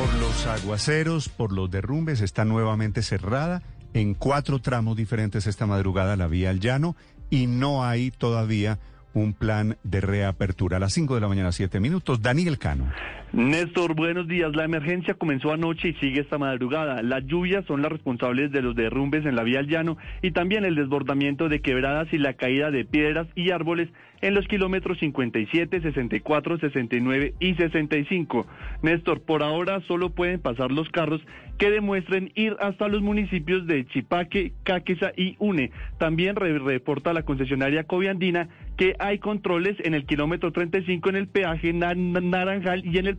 Por los aguaceros, por los derrumbes, está nuevamente cerrada en cuatro tramos diferentes esta madrugada la vía al llano y no hay todavía un plan de reapertura. A las 5 de la mañana, 7 minutos. Daniel Cano. Néstor, buenos días. La emergencia comenzó anoche y sigue esta madrugada. Las lluvias son las responsables de los derrumbes en la vía al llano y también el desbordamiento de quebradas y la caída de piedras y árboles en los kilómetros 57, 64, 69 y 65. Néstor, por ahora solo pueden pasar los carros que demuestren ir hasta los municipios de Chipaque, Caquesa y Une. También reporta la concesionaria Coviandina que hay controles en el kilómetro 35 en el peaje Naranjal y en el